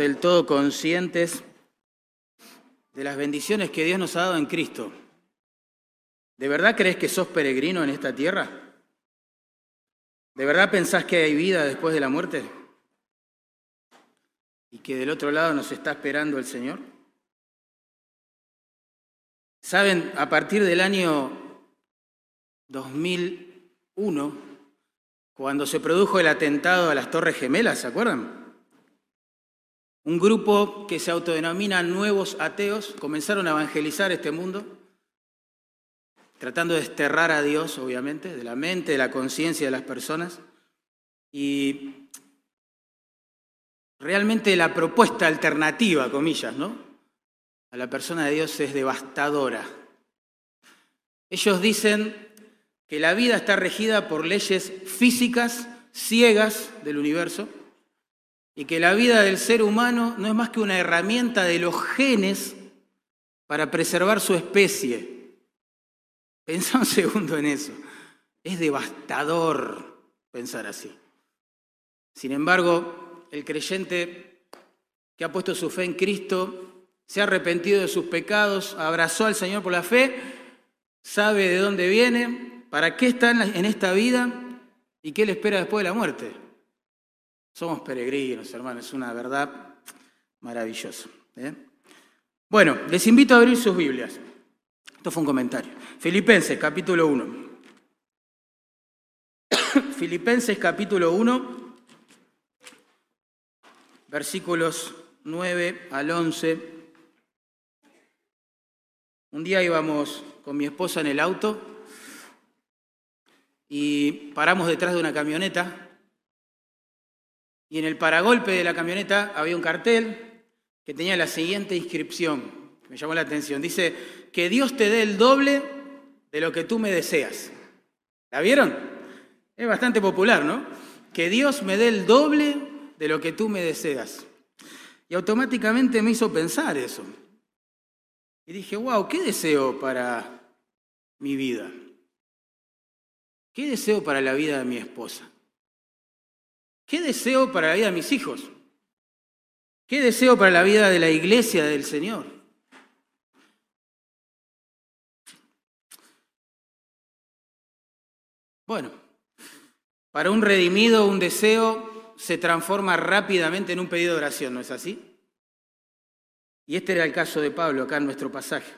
del todo conscientes de las bendiciones que Dios nos ha dado en Cristo. ¿De verdad crees que sos peregrino en esta tierra? ¿De verdad pensás que hay vida después de la muerte? ¿Y que del otro lado nos está esperando el Señor? Saben, a partir del año 2001, cuando se produjo el atentado a las Torres Gemelas, ¿se acuerdan? Un grupo que se autodenomina Nuevos Ateos comenzaron a evangelizar este mundo, tratando de desterrar a Dios, obviamente, de la mente, de la conciencia de las personas. Y realmente la propuesta alternativa, comillas, ¿no? a la persona de Dios es devastadora. Ellos dicen que la vida está regida por leyes físicas ciegas del universo y que la vida del ser humano no es más que una herramienta de los genes para preservar su especie. Pensá un segundo en eso. Es devastador pensar así. Sin embargo, el creyente que ha puesto su fe en Cristo se ha arrepentido de sus pecados, abrazó al Señor por la fe, sabe de dónde viene, para qué está en esta vida y qué le espera después de la muerte. Somos peregrinos, hermanos, es una verdad maravillosa. ¿eh? Bueno, les invito a abrir sus Biblias. Esto fue un comentario. Filipenses capítulo 1. Filipenses capítulo 1, versículos 9 al 11. Un día íbamos con mi esposa en el auto y paramos detrás de una camioneta y en el paragolpe de la camioneta había un cartel que tenía la siguiente inscripción, me llamó la atención. Dice, que Dios te dé el doble de lo que tú me deseas. ¿La vieron? Es bastante popular, ¿no? Que Dios me dé el doble de lo que tú me deseas. Y automáticamente me hizo pensar eso. Y dije, wow, ¿qué deseo para mi vida? ¿Qué deseo para la vida de mi esposa? ¿Qué deseo para la vida de mis hijos? ¿Qué deseo para la vida de la iglesia del Señor? Bueno, para un redimido un deseo se transforma rápidamente en un pedido de oración, ¿no es así? Y este era el caso de Pablo acá en nuestro pasaje.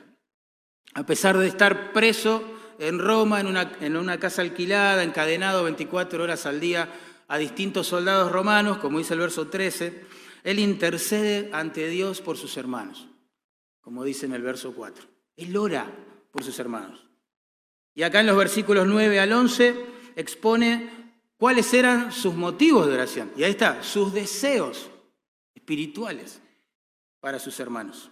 A pesar de estar preso en Roma, en una, en una casa alquilada, encadenado 24 horas al día a distintos soldados romanos, como dice el verso 13, él intercede ante Dios por sus hermanos, como dice en el verso 4. Él ora por sus hermanos. Y acá en los versículos 9 al 11 expone cuáles eran sus motivos de oración. Y ahí está, sus deseos espirituales para sus hermanos.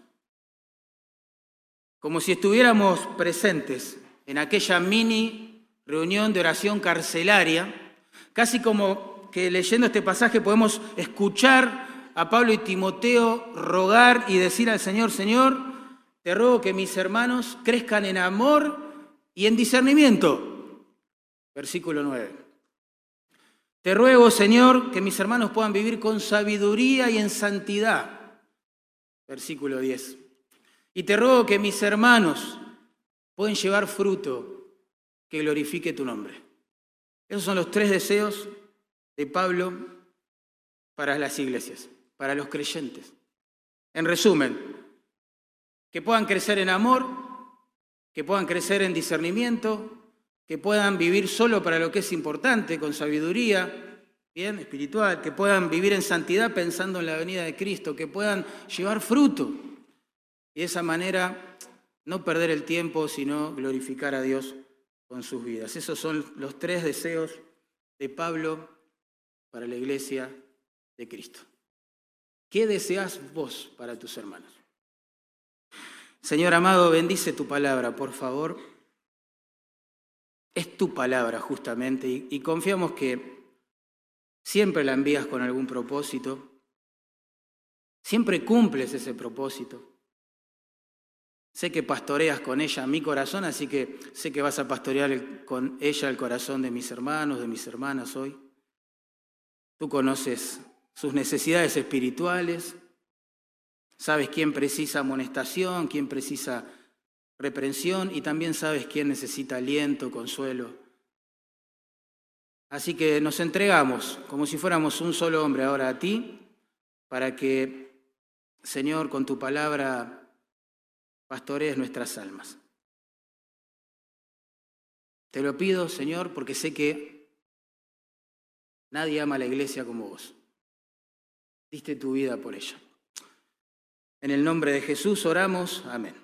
Como si estuviéramos presentes en aquella mini reunión de oración carcelaria, casi como que leyendo este pasaje podemos escuchar a Pablo y Timoteo rogar y decir al Señor, Señor, te ruego que mis hermanos crezcan en amor y en discernimiento. Versículo 9. Te ruego, Señor, que mis hermanos puedan vivir con sabiduría y en santidad versículo 10. Y te ruego que mis hermanos pueden llevar fruto que glorifique tu nombre. Esos son los tres deseos de Pablo para las iglesias, para los creyentes. En resumen, que puedan crecer en amor, que puedan crecer en discernimiento, que puedan vivir solo para lo que es importante, con sabiduría, bien, espiritual, que puedan vivir en santidad pensando en la venida de Cristo, que puedan llevar fruto y de esa manera no perder el tiempo, sino glorificar a Dios con sus vidas. Esos son los tres deseos de Pablo para la iglesia de Cristo. ¿Qué deseas vos para tus hermanos? Señor amado, bendice tu palabra, por favor. Es tu palabra justamente y, confiamos que Siempre la envías con algún propósito. Siempre cumples ese propósito. Sé que pastoreas con ella mi corazón, así que sé que vas a pastorear con ella el corazón de mis hermanos, de mis hermanas hoy. Tú conoces sus necesidades espirituales, Sabes quién precisa amonestación, quién precisa reprensión y también sabes quién necesita aliento, consuelo. Así que nos entregamos como si fuéramos un solo hombre ahora a ti, para que, Señor, con tu palabra pastorees nuestras almas. Te lo pido, Señor, porque sé que nadie ama a la iglesia como vos. Diste tu vida por ella. En el nombre de Jesús oramos. Amén.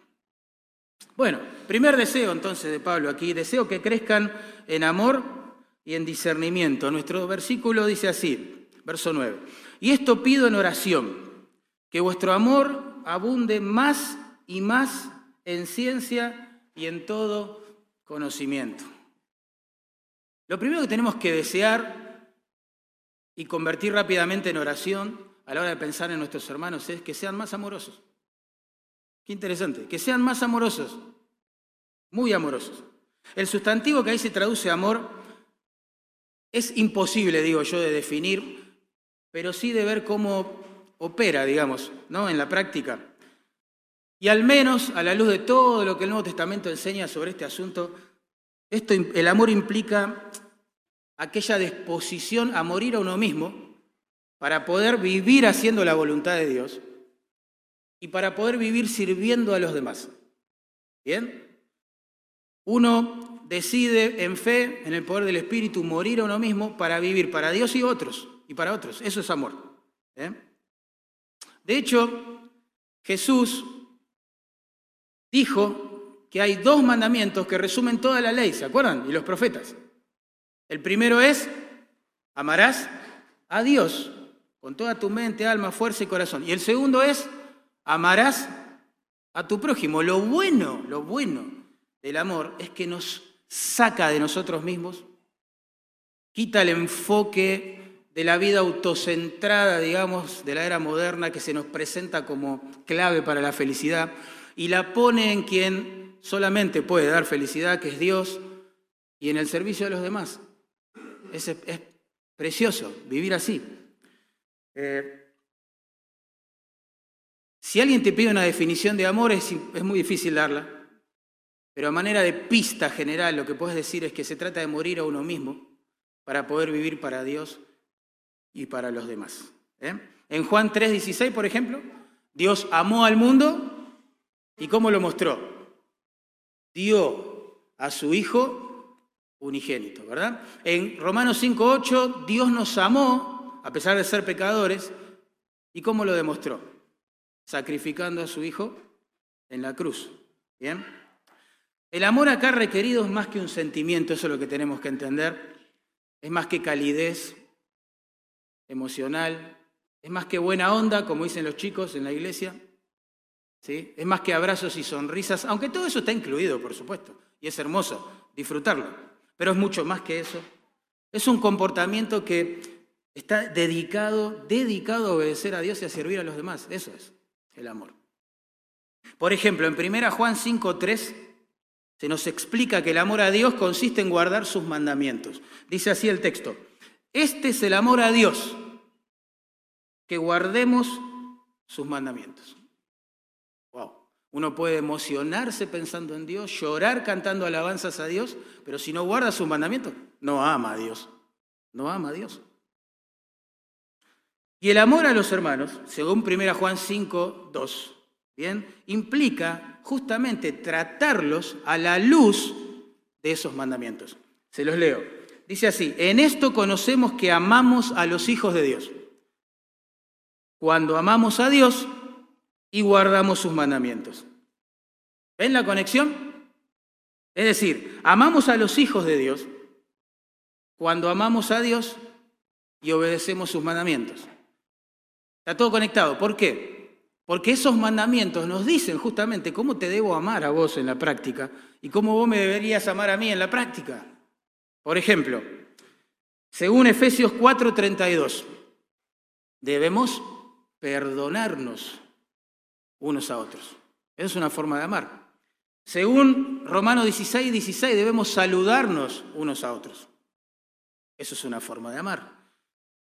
Bueno, primer deseo entonces de Pablo aquí, deseo que crezcan en amor y en discernimiento. Nuestro versículo dice así, verso 9, y esto pido en oración, que vuestro amor abunde más y más en ciencia y en todo conocimiento. Lo primero que tenemos que desear y convertir rápidamente en oración a la hora de pensar en nuestros hermanos es que sean más amorosos. Qué interesante, que sean más amorosos, muy amorosos. El sustantivo que ahí se traduce amor es imposible, digo yo, de definir, pero sí de ver cómo opera, digamos, ¿no? en la práctica. Y al menos, a la luz de todo lo que el Nuevo Testamento enseña sobre este asunto, esto, el amor implica aquella disposición a morir a uno mismo para poder vivir haciendo la voluntad de Dios y para poder vivir sirviendo a los demás. ¿Bien? Uno decide en fe, en el poder del Espíritu, morir a uno mismo para vivir para Dios y otros, y para otros. Eso es amor. De hecho, Jesús dijo que hay dos mandamientos que resumen toda la ley, ¿se acuerdan? Y los profetas. El primero es, amarás a Dios con toda tu mente, alma, fuerza y corazón. Y el segundo es, amarás a tu prójimo. Lo bueno, lo bueno del amor es que nos saca de nosotros mismos, quita el enfoque de la vida autocentrada, digamos, de la era moderna que se nos presenta como clave para la felicidad y la pone en quien solamente puede dar felicidad, que es Dios, y en el servicio de los demás. Es, es precioso vivir así. Eh, si alguien te pide una definición de amor, es, es muy difícil darla, pero a manera de pista general lo que puedes decir es que se trata de morir a uno mismo para poder vivir para Dios y para los demás. ¿eh? En Juan 3:16, por ejemplo, Dios amó al mundo y ¿cómo lo mostró? Dio a su Hijo unigénito, ¿verdad? En Romanos 5:8, Dios nos amó a pesar de ser pecadores y ¿cómo lo demostró? sacrificando a su Hijo en la cruz. ¿Bien? El amor acá requerido es más que un sentimiento, eso es lo que tenemos que entender. Es más que calidez emocional, es más que buena onda, como dicen los chicos en la iglesia. ¿Sí? Es más que abrazos y sonrisas, aunque todo eso está incluido, por supuesto, y es hermoso disfrutarlo, pero es mucho más que eso. Es un comportamiento que está dedicado, dedicado a obedecer a Dios y a servir a los demás. Eso es el amor. Por ejemplo, en 1 Juan 5.3 se nos explica que el amor a Dios consiste en guardar sus mandamientos. Dice así el texto, este es el amor a Dios, que guardemos sus mandamientos. Uno puede emocionarse pensando en Dios, llorar cantando alabanzas a Dios, pero si no guarda sus mandamientos, no ama a Dios. No ama a Dios. Y el amor a los hermanos, según 1 Juan 5, 2, ¿bien? implica justamente tratarlos a la luz de esos mandamientos. Se los leo. Dice así, en esto conocemos que amamos a los hijos de Dios. Cuando amamos a Dios y guardamos sus mandamientos. ¿Ven la conexión? Es decir, amamos a los hijos de Dios cuando amamos a Dios y obedecemos sus mandamientos. Está todo conectado. ¿Por qué? Porque esos mandamientos nos dicen justamente cómo te debo amar a vos en la práctica y cómo vos me deberías amar a mí en la práctica. Por ejemplo, según Efesios 4:32, debemos perdonarnos unos a otros. Esa es una forma de amar. Según Romanos 16, 16, debemos saludarnos unos a otros. Eso es una forma de amar.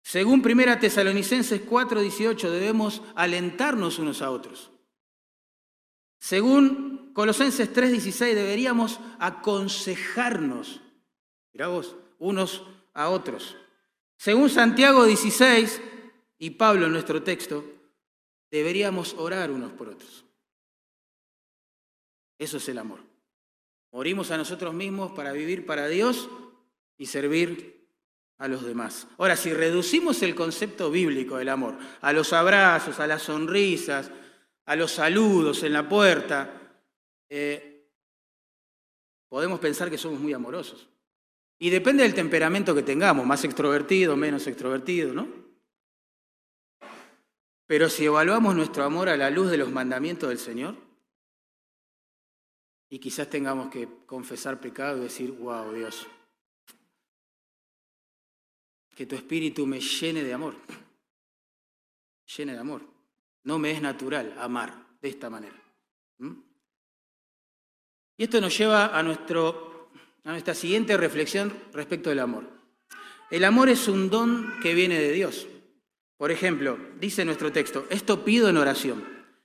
Según 1 Tesalonicenses 4:18 debemos alentarnos unos a otros. Según Colosenses 3:16 deberíamos aconsejarnos, mirá vos, unos a otros. Según Santiago 16 y Pablo en nuestro texto, deberíamos orar unos por otros. Eso es el amor. Morimos a nosotros mismos para vivir para Dios y servir a los demás. Ahora, si reducimos el concepto bíblico del amor a los abrazos, a las sonrisas, a los saludos en la puerta, eh, podemos pensar que somos muy amorosos. Y depende del temperamento que tengamos, más extrovertido, menos extrovertido, ¿no? Pero si evaluamos nuestro amor a la luz de los mandamientos del Señor, y quizás tengamos que confesar pecado y decir, wow, Dios, que tu espíritu me llene de amor, llene de amor. No me es natural amar de esta manera. Y esto nos lleva a, nuestra siguiente reflexión respecto del amor. El amor es un don que viene de Dios. Por ejemplo, dice nuestro texto, esto pido en oración,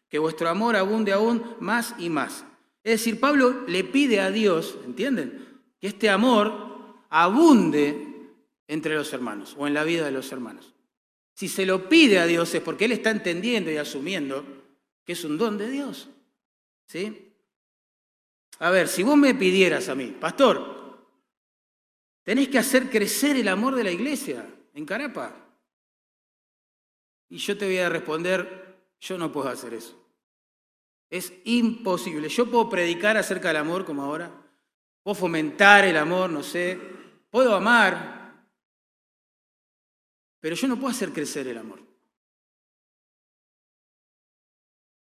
que vuestro amor abunde aún más y más. Es decir, Pablo le pide a Dios, ¿entienden? Que este amor abunde entre los hermanos o en la vida de los hermanos. Si se lo pide a Dios es porque Él está entendiendo y asumiendo que es un don de Dios. ¿Sí? A ver, si vos me pidieras a mí, pastor, tenés que hacer crecer el amor de la iglesia en Carapa. Y yo te voy a responder, yo no puedo hacer eso. Es imposible. Yo puedo predicar acerca del amor como ahora, puedo fomentar el amor, no sé, puedo amar, pero yo no puedo hacer crecer el amor.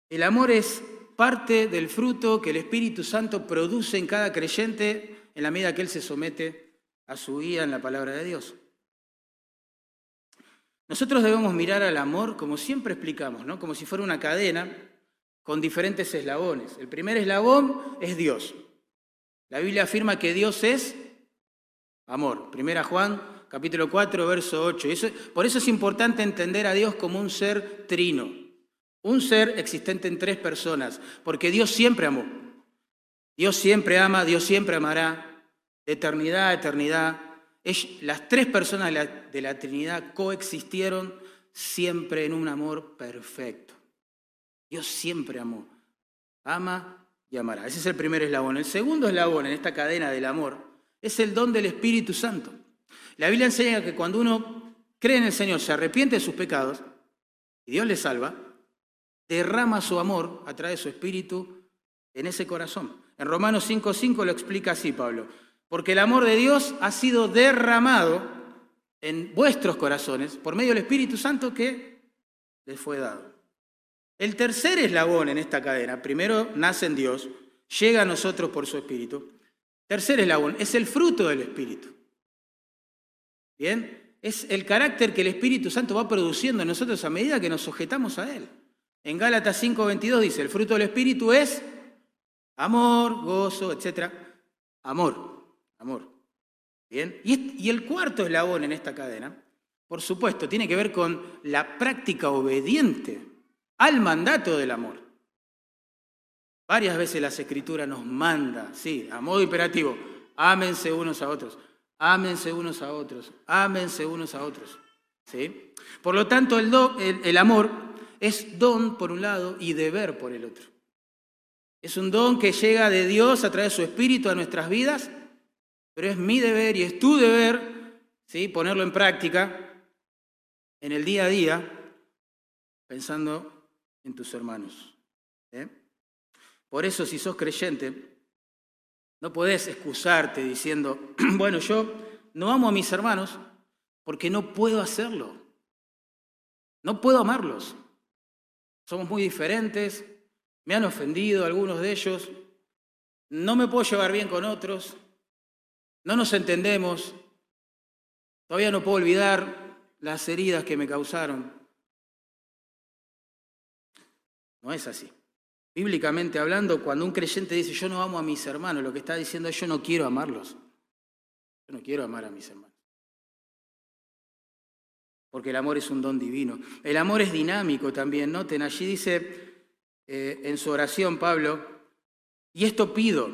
El amor es parte del fruto que el Espíritu Santo produce en cada creyente en la medida que él se somete a su guía en la palabra de Dios. Nosotros debemos mirar al amor como siempre explicamos, ¿no? como si fuera una cadena con diferentes eslabones. El primer eslabón es Dios. La Biblia afirma que Dios es amor. Primera Juan capítulo 4, verso 8. por eso es importante entender a Dios como un ser trino, un ser existente en tres personas, porque Dios siempre amó. Dios siempre ama, Dios siempre amará, eternidad eternidad. Las tres personas de la, Trinidad coexistieron siempre en un amor perfecto. Dios siempre amó, ama y amará. Ese es el primer eslabón. El segundo eslabón en esta cadena del amor es el don del Espíritu Santo. La Biblia enseña que cuando uno cree en el Señor, se arrepiente de sus pecados y Dios le salva, derrama su amor a través de su espíritu en ese corazón. En Romanos 5.5 lo explica así Pablo, porque el amor de Dios ha sido derramado en vuestros corazones por medio del Espíritu Santo que les fue dado. El tercer eslabón en esta cadena, primero nace en Dios, llega a nosotros por su Espíritu. Tercer eslabón, es el fruto del Espíritu. Bien, es el carácter que el Espíritu Santo va produciendo en nosotros a medida que nos sujetamos a Él. En Gálatas 5:22 dice, el fruto del Espíritu es amor, gozo, etc. Amor, amor. Bien, y, el cuarto eslabón en esta cadena, por supuesto, tiene que ver con la práctica obediente al mandato del amor. Varias veces las escrituras nos manda, sí, a modo imperativo, ámense unos a otros. Ámense unos a otros, ámense unos a otros. ¿sí? Por lo tanto, el, el amor es don por un lado y deber por el otro. Es un don que llega de Dios a través de su Espíritu a nuestras vidas, pero es mi deber y es tu deber ¿sí? ponerlo en práctica en el día a día, pensando en tus hermanos. ¿eh? Por eso, si sos creyente, no podés excusarte diciendo, bueno, yo no amo a mis hermanos porque no puedo hacerlo. No puedo amarlos. Somos muy diferentes, me han ofendido algunos de ellos, no me puedo llevar bien con otros, no nos entendemos, todavía no puedo olvidar las heridas que me causaron. No es así. Bíblicamente hablando, cuando un creyente dice yo no amo a mis hermanos, lo que está diciendo es yo no quiero amarlos. Yo no quiero amar a mis hermanos. porque el amor es un don divino. El amor es dinámico también, noten, allí dice eh, en su oración Pablo, y esto pido,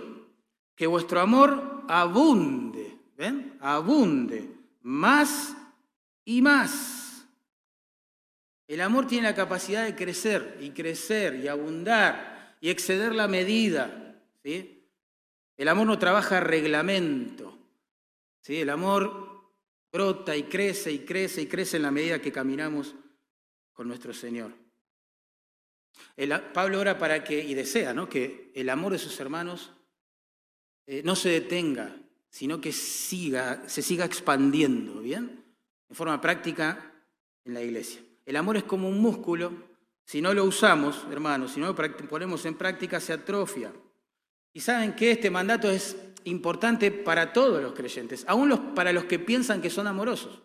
que vuestro amor abunde, ¿ven? Abunde, más y más. El amor tiene la capacidad de crecer y crecer y abundar y exceder la medida, ¿sí? El amor no trabaja reglamento, ¿sí? El amor brota y crece y crece y crece en la medida que caminamos con nuestro Señor. Pablo ora para que, y desea, ¿no? que el amor de sus hermanos eh, no se detenga, sino que siga, se siga expandiendo, ¿bien? En forma práctica en la iglesia. El amor es como un músculo, si no lo usamos, hermanos, si no lo ponemos en práctica, se atrofia. Y saben que este mandato es importante para todos los creyentes, aún los, para los que piensan que son amorosos.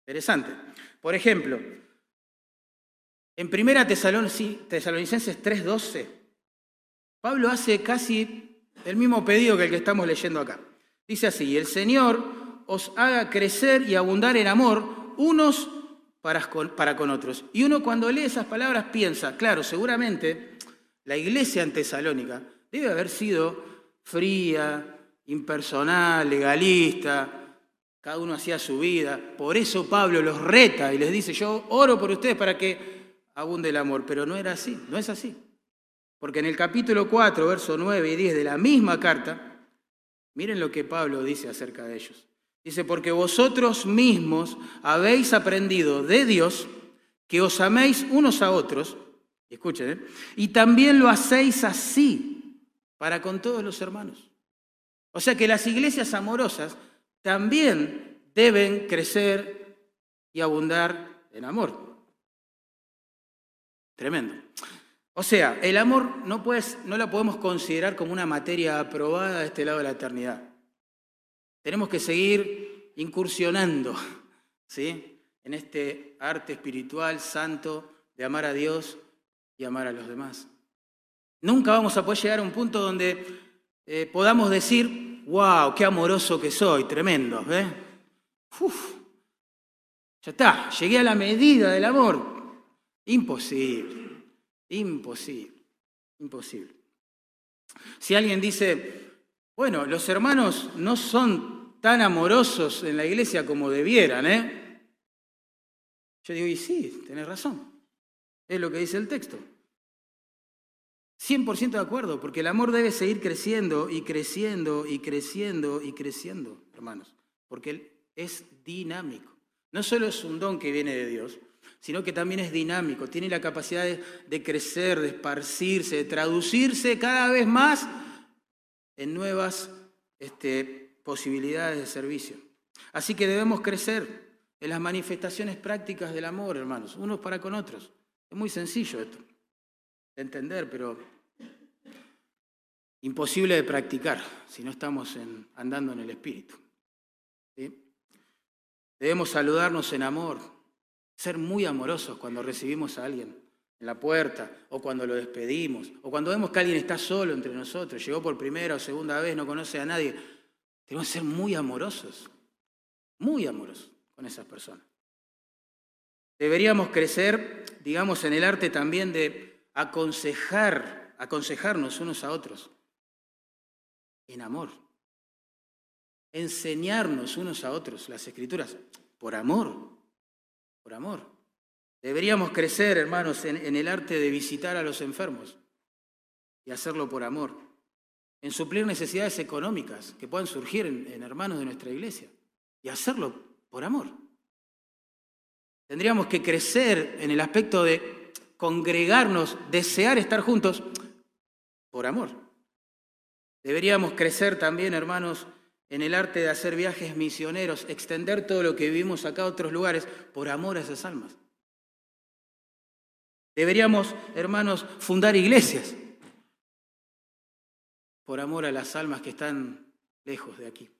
Interesante. Por ejemplo, en Primera Tesalonicenses 3:12, Pablo hace casi el mismo pedido que el que estamos leyendo acá. Dice así, el Señor os haga crecer y abundar en amor unos para con, otros. Y uno cuando lee esas palabras piensa, claro, seguramente la iglesia en Tesalónica debe haber sido fría, impersonal, legalista, cada uno hacía su vida. Por eso Pablo los reta y les dice, yo oro por ustedes para que abunde el amor, pero no era así, no es así. Porque en el capítulo 4, versos 9 y 10 de la misma carta, miren lo que Pablo dice acerca de ellos. Dice, porque vosotros mismos habéis aprendido de Dios que os améis unos a otros, escuchen, ¿eh? y también lo hacéis así para con todos los hermanos. O sea que las iglesias amorosas también deben crecer y abundar en amor. Tremendo. O sea, el amor no, puedes, no la podemos considerar como una materia aprobada de este lado de la eternidad. Tenemos que seguir incursionando ¿sí? en este arte espiritual santo de amar a Dios y amar a los demás. Nunca vamos a poder llegar a un punto donde eh, podamos decir, wow, qué amoroso que soy, tremendo. ¿eh? ya está, llegué a la medida del amor. Imposible, imposible, imposible. Si alguien dice, bueno, los hermanos no son tan amorosos en la iglesia como debieran, ¿eh? Yo digo, y sí, tenés razón. Es lo que dice el texto. 100% de acuerdo, porque el amor debe seguir creciendo y creciendo y creciendo y creciendo, hermanos, porque es dinámico. No solo es un don que viene de Dios, sino que también es dinámico, tiene la capacidad de, crecer, de esparcirse, de traducirse cada vez más en nuevas este, posibilidades de servicio. Así que debemos crecer en las manifestaciones prácticas del amor, hermanos, unos para con otros. Es muy sencillo esto de entender, pero imposible de practicar si no estamos andando en el Espíritu. Debemos saludarnos en amor, ser muy amorosos cuando recibimos a alguien en la puerta o cuando lo despedimos o cuando vemos que alguien está solo entre nosotros, llegó por primera o segunda vez, no conoce a nadie. Tenemos que ser muy amorosos, muy amorosos con esas personas. Deberíamos crecer, digamos, en el arte también de aconsejar, aconsejarnos unos a otros en amor. Enseñarnos unos a otros las escrituras por amor por amor. Deberíamos crecer, hermanos, en, el arte de visitar a los enfermos y hacerlo por amor, en suplir necesidades económicas que puedan surgir en, hermanos de nuestra iglesia y hacerlo por amor. Tendríamos que crecer en el aspecto de congregarnos, desear estar juntos por amor. Deberíamos crecer también, hermanos, en el arte de hacer viajes misioneros, extender todo lo que vivimos acá a otros lugares por amor a esas almas. Deberíamos, hermanos, fundar iglesias por amor a las almas que están lejos de aquí.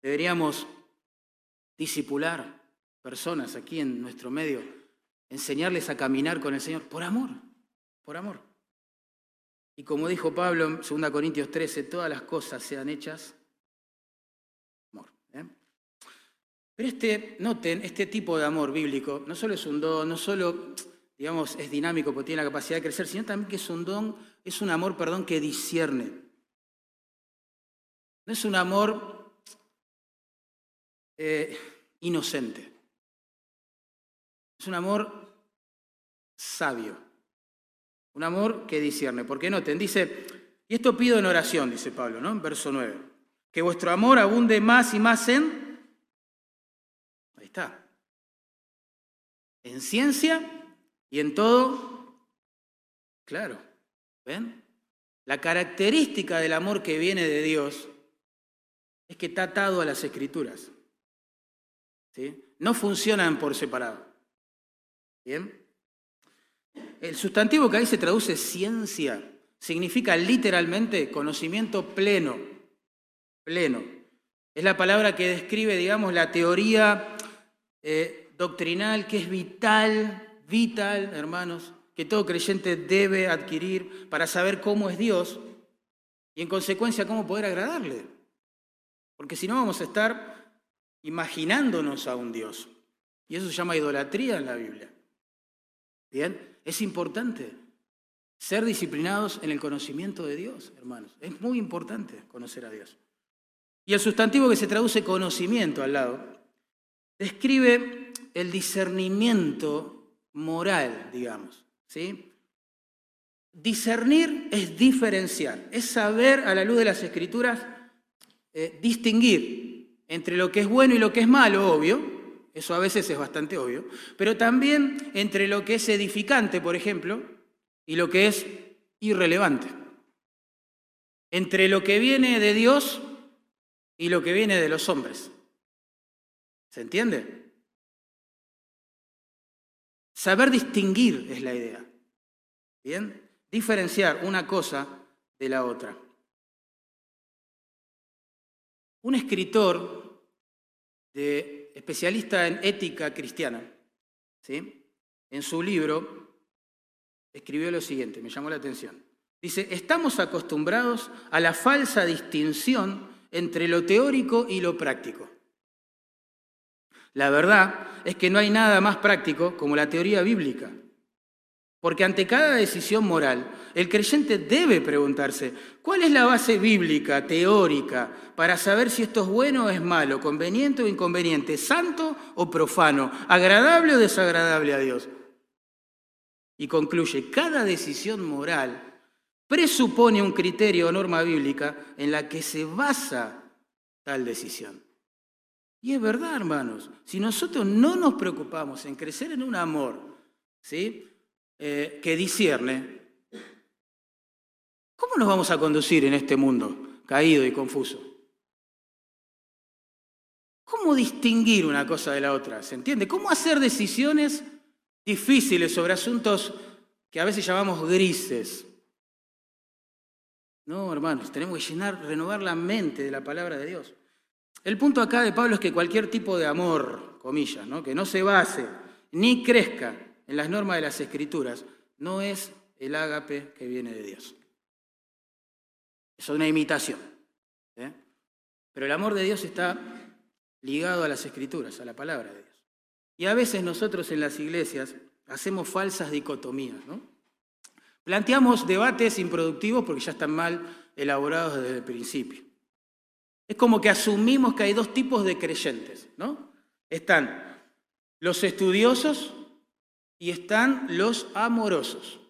Deberíamos disipular personas aquí en nuestro medio, enseñarles a caminar con el Señor por amor, por amor. Y como dijo Pablo en 2 Corintios 13, todas las cosas sean hechas Pero este, noten, este tipo de amor bíblico no solo es un don, no solo, digamos, es dinámico porque tiene la capacidad de crecer, sino también que es un don, es un amor, perdón, que discierne. No es un amor eh, inocente. Es un amor sabio. Un amor que discierne. Porque noten, dice, y esto pido en oración, dice Pablo, ¿no? En verso 9. Que vuestro amor abunde más y más en... En ciencia y en todo. Claro. ¿Ven? La característica del amor que viene de Dios es que está atado a las escrituras. ¿Sí? No funcionan por separado. ¿Bien? El sustantivo que ahí se traduce ciencia significa literalmente conocimiento pleno, pleno. Es la palabra que describe, digamos, la teoría eh, doctrinal que es vital, vital, hermanos, que todo creyente debe adquirir para saber cómo es Dios y en consecuencia cómo poder agradarle. Porque si no vamos a estar imaginándonos a un Dios. Y eso se llama idolatría en la Biblia. Bien, es importante ser disciplinados en el conocimiento de Dios, hermanos. Es muy importante conocer a Dios. Y el sustantivo que se traduce conocimiento al lado, describe el discernimiento moral, digamos. ¿sí? Discernir es diferenciar, es saber a la luz de las escrituras eh, distinguir entre lo que es bueno y lo que es malo, obvio, eso a veces es bastante obvio. Pero también entre lo que es edificante, por ejemplo, y lo que es irrelevante. Entre lo que viene de Dios y lo que viene de los hombres. ¿Se entiende? Saber distinguir es la idea. ¿Bien? Diferenciar una cosa de la otra. Un escritor especialista en ética cristiana, ¿sí? en su libro escribió lo siguiente, me llamó la atención. Dice, estamos acostumbrados a la falsa distinción entre lo teórico y lo práctico. La verdad es que no hay nada más práctico como la teoría bíblica. Porque ante cada decisión moral, el creyente debe preguntarse, ¿cuál es la base bíblica, teórica, para saber si esto es bueno o es malo, conveniente o inconveniente, santo o profano, agradable o desagradable a Dios? Y concluye, cada decisión moral presupone un criterio o norma bíblica en la que se basa tal decisión. Y es verdad, hermanos, si nosotros no nos preocupamos en crecer en un amor, ¿sí? Eh, que discierne, ¿cómo nos vamos a conducir en este mundo caído y confuso? ¿Cómo distinguir una cosa de la otra? ¿Se entiende? ¿Cómo hacer decisiones difíciles sobre asuntos que a veces llamamos grises? No, hermanos, tenemos que llenar, renovar la mente de la palabra de Dios. El punto acá de Pablo es que cualquier tipo de amor, comillas, ¿no? que no se base ni crezca en las normas de las escrituras no es el ágape que viene de Dios. Es una imitación. ¿eh? Pero el amor de Dios está ligado a las escrituras, a la palabra de Dios. Y a veces nosotros en las iglesias hacemos falsas dicotomías. ¿no? Planteamos debates improductivos porque ya están mal elaborados desde el principio. Es como que asumimos que hay dos tipos de creyentes, ¿no? Están los estudiosos y están los amorosos.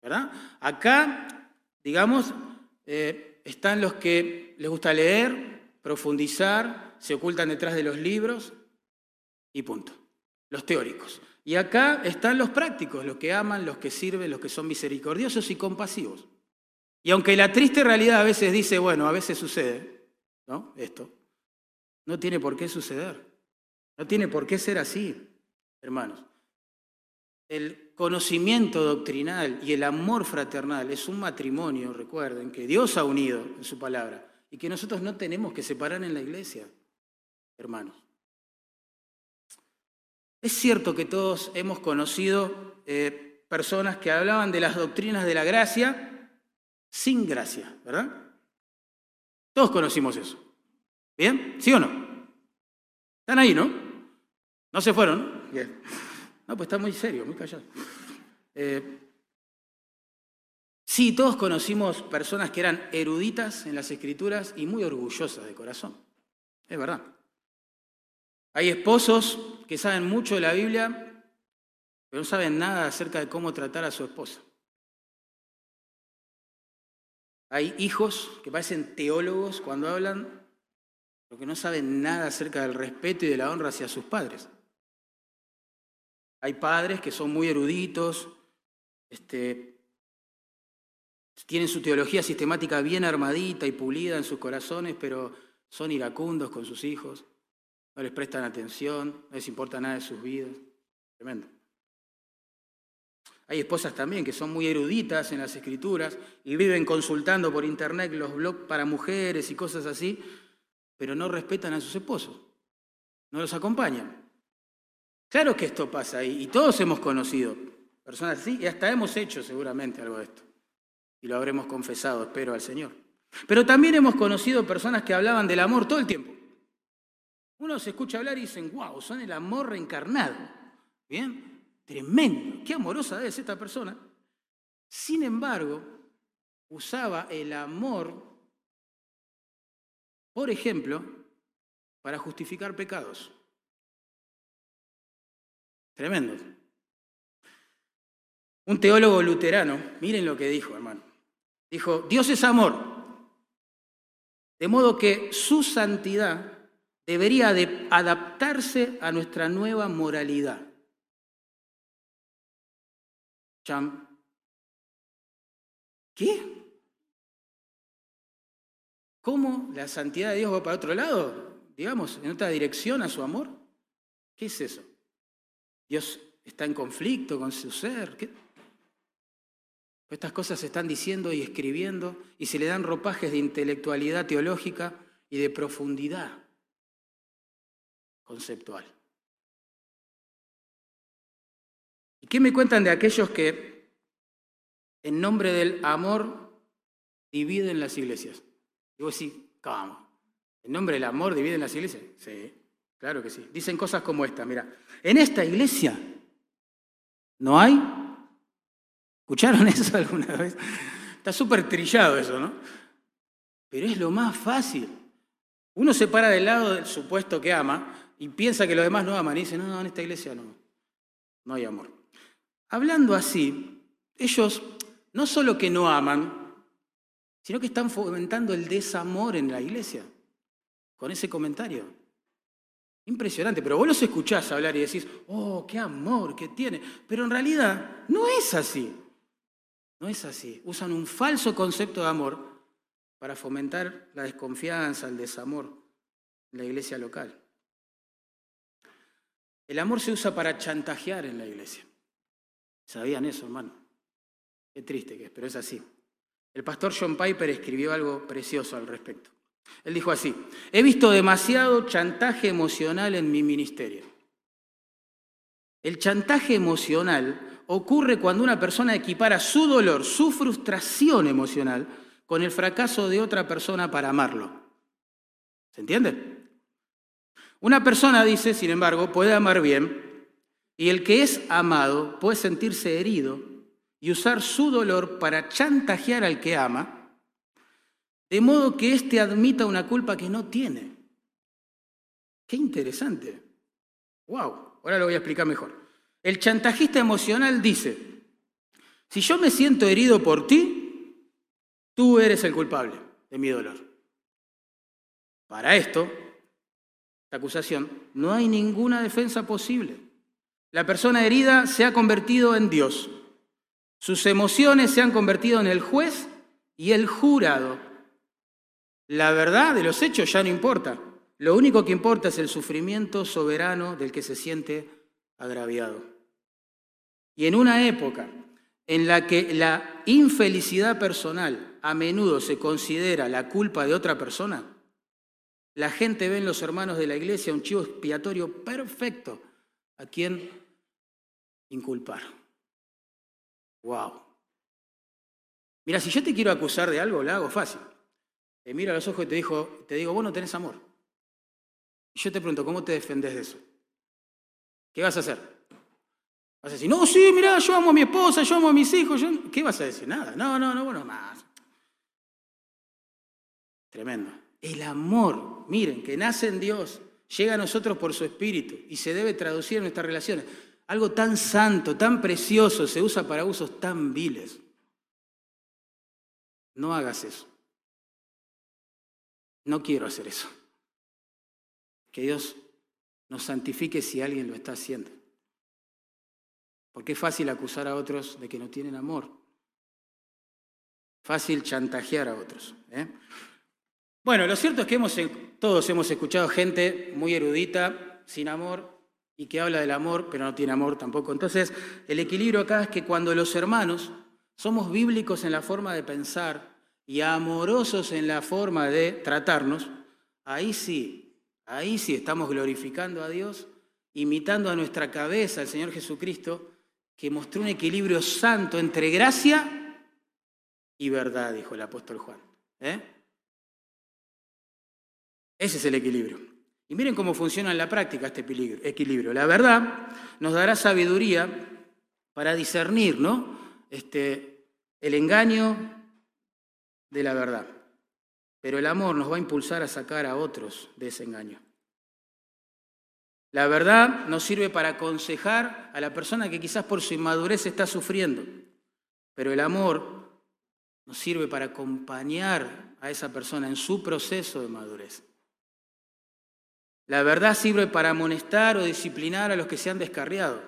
¿Verdad? Acá, digamos, eh, están los que les gusta leer, profundizar, se ocultan detrás de los libros y punto. Los teóricos. Y acá están los prácticos, los que aman, los que sirven, los que son misericordiosos y compasivos. Y aunque la triste realidad a veces dice, bueno, a veces sucede, ¿no? Esto, no tiene por qué suceder. No tiene por qué ser así, hermanos. El conocimiento doctrinal y el amor fraternal es un matrimonio, recuerden, que Dios ha unido en su palabra y que nosotros no tenemos que separar en la iglesia, hermanos. Es cierto que todos hemos conocido eh, personas que hablaban de las doctrinas de la gracia sin gracia, ¿verdad? Todos conocimos eso. ¿Bien? ¿Sí o no? Están ahí, ¿no? No se fueron. Bien. No, pues está muy serio, muy callado. Eh, sí, todos conocimos personas que eran eruditas en las escrituras y muy orgullosas de corazón. Es verdad. Hay esposos que saben mucho de la Biblia, pero no saben nada acerca de cómo tratar a su esposa. Hay hijos que parecen teólogos cuando hablan, pero que no saben nada acerca del respeto y de la honra hacia sus padres. Hay padres que son muy eruditos, este, tienen su teología sistemática bien armadita y pulida en sus corazones, pero son iracundos con sus hijos, no les prestan atención, no les importa nada de sus vidas. Tremendo. Hay esposas también que son muy eruditas en las escrituras y viven consultando por internet los blogs para mujeres y cosas así, pero no respetan a sus esposos, no los acompañan. Claro que esto pasa y, y todos hemos conocido personas así y hasta hemos hecho seguramente algo de esto. Y lo habremos confesado, espero, al Señor. Pero también hemos conocido personas que hablaban del amor todo el tiempo. Uno se escucha hablar y dicen, wow, son el amor reencarnado. ¿Bien? Tremendo. Qué amorosa es esta persona. Sin embargo, usaba el amor, por ejemplo, para justificar pecados. Tremendo. Un teólogo luterano, miren lo que dijo, hermano. Dijo, Dios es amor, de modo que su santidad debería de adaptarse a nuestra nueva moralidad. ¿Qué? ¿Cómo la santidad de Dios va para otro lado? Digamos, en otra dirección a su amor. ¿Qué es eso? Dios está en conflicto con su ser. Estas cosas se están diciendo y escribiendo y se le dan ropajes de intelectualidad teológica y de profundidad conceptual. Qué me cuentan de aquellos que en nombre del amor dividen las iglesias? Digo, sí, ¿cómo? ¿En nombre del amor dividen las iglesias? Sí, claro que sí. Dicen cosas como esta, mira, en esta iglesia no hay. ¿Escucharon eso alguna vez? Está súper trillado eso, ¿no? Pero es lo más fácil. Uno se para del lado del supuesto que ama y piensa que los demás no aman y dice, no, no, en esta iglesia no, no hay amor. Hablando así, ellos no solo que no aman, sino que están fomentando el desamor en la iglesia con ese comentario. Impresionante, pero vos los escuchás hablar y decís, oh, qué amor que tiene. Pero en realidad no es así. No es así. Usan un falso concepto de amor para fomentar la desconfianza, el desamor en la iglesia local. El amor se usa para chantajear en la iglesia. ¿Sabían eso, hermano? Qué triste que es, pero es así. El pastor John Piper escribió algo precioso al respecto. Él dijo así, he visto demasiado chantaje emocional en mi ministerio. El chantaje emocional ocurre cuando una persona equipara su dolor, su frustración emocional con el fracaso de otra persona para amarlo. ¿Se entiende? Una persona, dice, sin embargo, puede amar bien y el que es amado puede sentirse herido y usar su dolor para chantajear al que ama de modo que éste admita una culpa que no tiene. Qué interesante. Wow, ahora lo voy a explicar mejor. El chantajista emocional dice, si yo me siento herido por ti, tú eres el culpable de mi dolor. Para esto, esta acusación, no hay ninguna defensa posible. La persona herida se ha convertido en Dios. Sus emociones se han convertido en el juez y el jurado la verdad de los hechos ya no importa. Lo único que importa es el sufrimiento soberano del que se siente agraviado. Y en una época en la que la infelicidad personal a menudo se considera la culpa de otra persona, la gente ve en los hermanos de la iglesia un chivo expiatorio perfecto a quien inculpar. Wow. Mira, si yo te quiero acusar de algo, lo hago fácil te miro a los ojos y te, digo, te digo, vos no tenés amor. Y yo te pregunto, ¿cómo te defendes de eso? ¿Qué vas a hacer? Vas a decir, no, sí, mira, yo amo a mi esposa, yo amo a mis hijos. ¿Qué vas a decir? Nada. No, no, no, bueno, más. Tremendo. El amor, miren, que nace en Dios, llega a nosotros por su espíritu y se debe traducir en nuestras relaciones. Algo tan santo, tan precioso, se usa para usos tan viles. No hagas eso. No quiero hacer eso. Que Dios nos santifique si alguien lo está haciendo. Porque es fácil acusar a otros de que no tienen amor. Fácil chantajear a otros. ¿eh? Bueno, lo cierto es que hemos, todos hemos escuchado gente muy erudita, sin amor, y que habla del amor, pero no tiene amor tampoco. Entonces, el equilibrio acá es que cuando los hermanos somos bíblicos en la forma de pensar y amorosos en la forma de tratarnos, ahí sí, ahí sí estamos glorificando a Dios, imitando a nuestra cabeza al Señor Jesucristo, que mostró un equilibrio santo entre gracia y verdad, dijo el apóstol Juan. ¿eh? Ese es el equilibrio. Y miren cómo funciona en la práctica este equilibrio. La verdad nos dará sabiduría para discernir ¿no? este, el engaño de la verdad. Pero el amor nos va a impulsar a sacar a otros de ese engaño. La verdad nos sirve para aconsejar a la persona que quizás por su inmadurez está sufriendo. Pero el amor nos sirve para acompañar a esa persona en su proceso de madurez. La verdad sirve para amonestar o disciplinar a los que se han descarriado,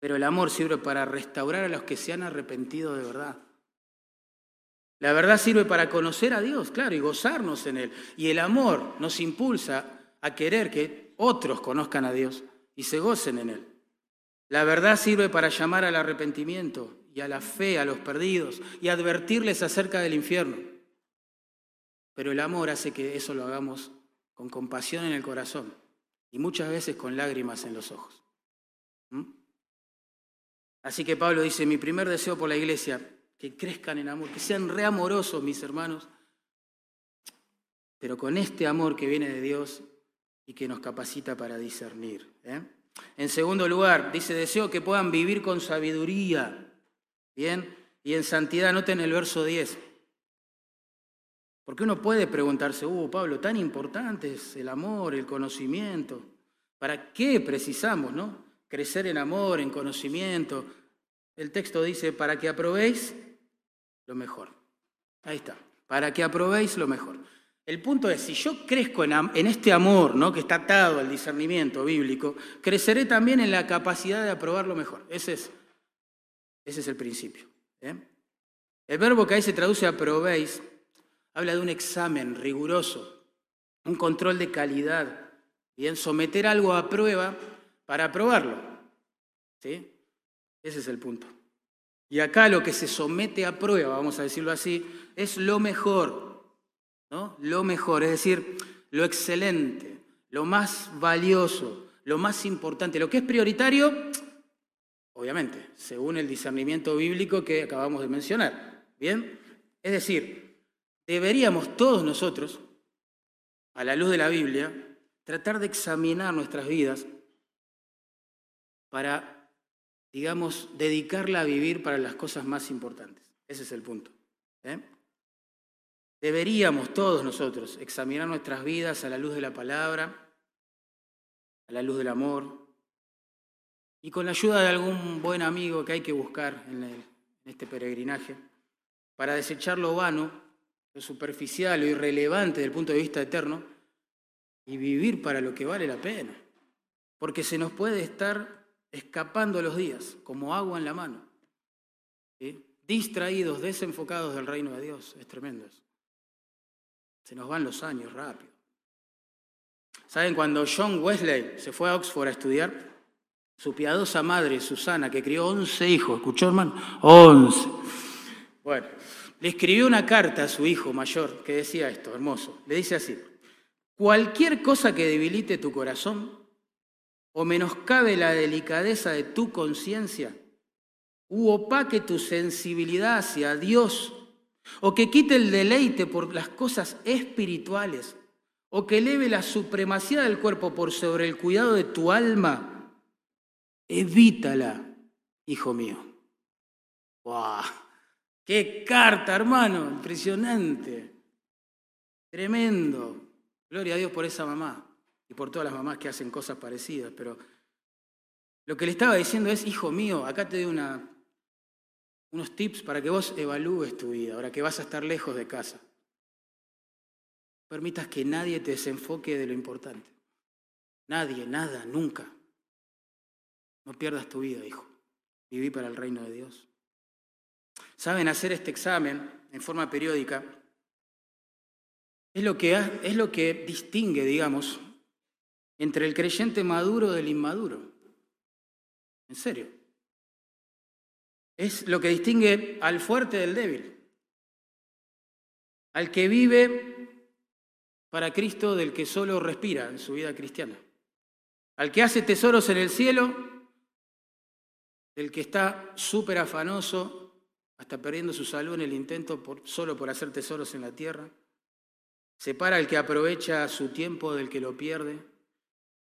pero el amor sirve para restaurar a los que se han arrepentido de verdad. La verdad sirve para conocer a Dios, claro, y gozarnos en Él. Y el amor nos impulsa a querer que otros conozcan a Dios y se gocen en Él. La verdad sirve para llamar al arrepentimiento y a la fe a los perdidos y advertirles acerca del infierno. Pero el amor hace que eso lo hagamos con compasión en el corazón y muchas veces con lágrimas en los ojos. ¿Mm? Así que Pablo dice, mi primer deseo por la iglesia, que crezcan en amor, que sean reamorosos mis hermanos, pero con este amor que viene de Dios y que nos capacita para discernir. ¿eh? En segundo lugar, dice, deseo que puedan vivir con sabiduría, ¿bien? Y en santidad, noten el verso 10. Porque uno puede preguntarse, uh, Pablo, tan importante es el amor, el conocimiento. ¿Para qué precisamos, no? Crecer en amor, en conocimiento. El texto dice, para que aprobéis lo mejor. Ahí está, para que aprobéis lo mejor. El punto es, si yo crezco en, este amor, ¿no? que está atado al discernimiento bíblico, creceré también en la capacidad de aprobar lo mejor. Ese es, ese es el principio. ¿eh? El verbo que ahí se traduce aprobéis Habla de un examen riguroso, un control de calidad, bien, someter algo a prueba para aprobarlo. ¿Sí? Ese es el punto. Y acá lo que se somete a prueba, vamos a decirlo así, es lo mejor, ¿no? Lo mejor, es decir, lo excelente, lo más valioso, lo más importante, lo que es prioritario, obviamente, según el discernimiento bíblico que acabamos de mencionar. ¿Bien? Es decir, deberíamos todos nosotros, a la luz de la Biblia, tratar de examinar nuestras vidas para, digamos, dedicarla a vivir para las cosas más importantes. Ese es el punto. ¿eh? Deberíamos todos nosotros examinar nuestras vidas a la luz de la palabra, a la luz del amor, y con la ayuda de algún buen amigo que hay que buscar en, este peregrinaje, para desechar lo vano lo superficial, lo irrelevante desde el punto de vista eterno, y vivir para lo que vale la pena. Porque se nos puede estar escapando los días, como agua en la mano. Distraídos, desenfocados del reino de Dios. Es tremendo eso. Se nos van los años rápido. ¿Saben cuando John Wesley se fue a Oxford a estudiar? Su piadosa madre, Susana, que crió 11 hijos, ¿escuchó hermano? 11. Bueno, le escribió una carta a su hijo mayor que decía esto, hermoso. Le dice así, cualquier cosa que debilite tu corazón o menoscabe la delicadeza de tu conciencia, u opaque tu sensibilidad hacia Dios, o que quite el deleite por las cosas espirituales, o que eleve la supremacía del cuerpo por sobre el cuidado de tu alma, evítala, hijo mío. ¡Wow! ¡Qué carta, hermano! Impresionante. Tremendo. Gloria a Dios por esa mamá y por todas las mamás que hacen cosas parecidas, pero lo que le estaba diciendo es, hijo mío, acá te doy unos tips para que vos evalúes tu vida, ahora que vas a estar lejos de casa. Permitas que nadie te desenfoque de lo importante. Nadie, nada, nunca. No pierdas tu vida, hijo. Viví para el reino de Dios. Saben, hacer este examen en forma periódica es lo que, es lo que distingue, digamos, entre el creyente maduro del inmaduro. En serio. Es lo que distingue al fuerte del débil. Al que vive para Cristo del que solo respira en su vida cristiana. Al que hace tesoros en el cielo, del que está súper afanoso, hasta perdiendo su salud en el intento solo por hacer tesoros en la tierra. Separa al que aprovecha su tiempo del que lo pierde.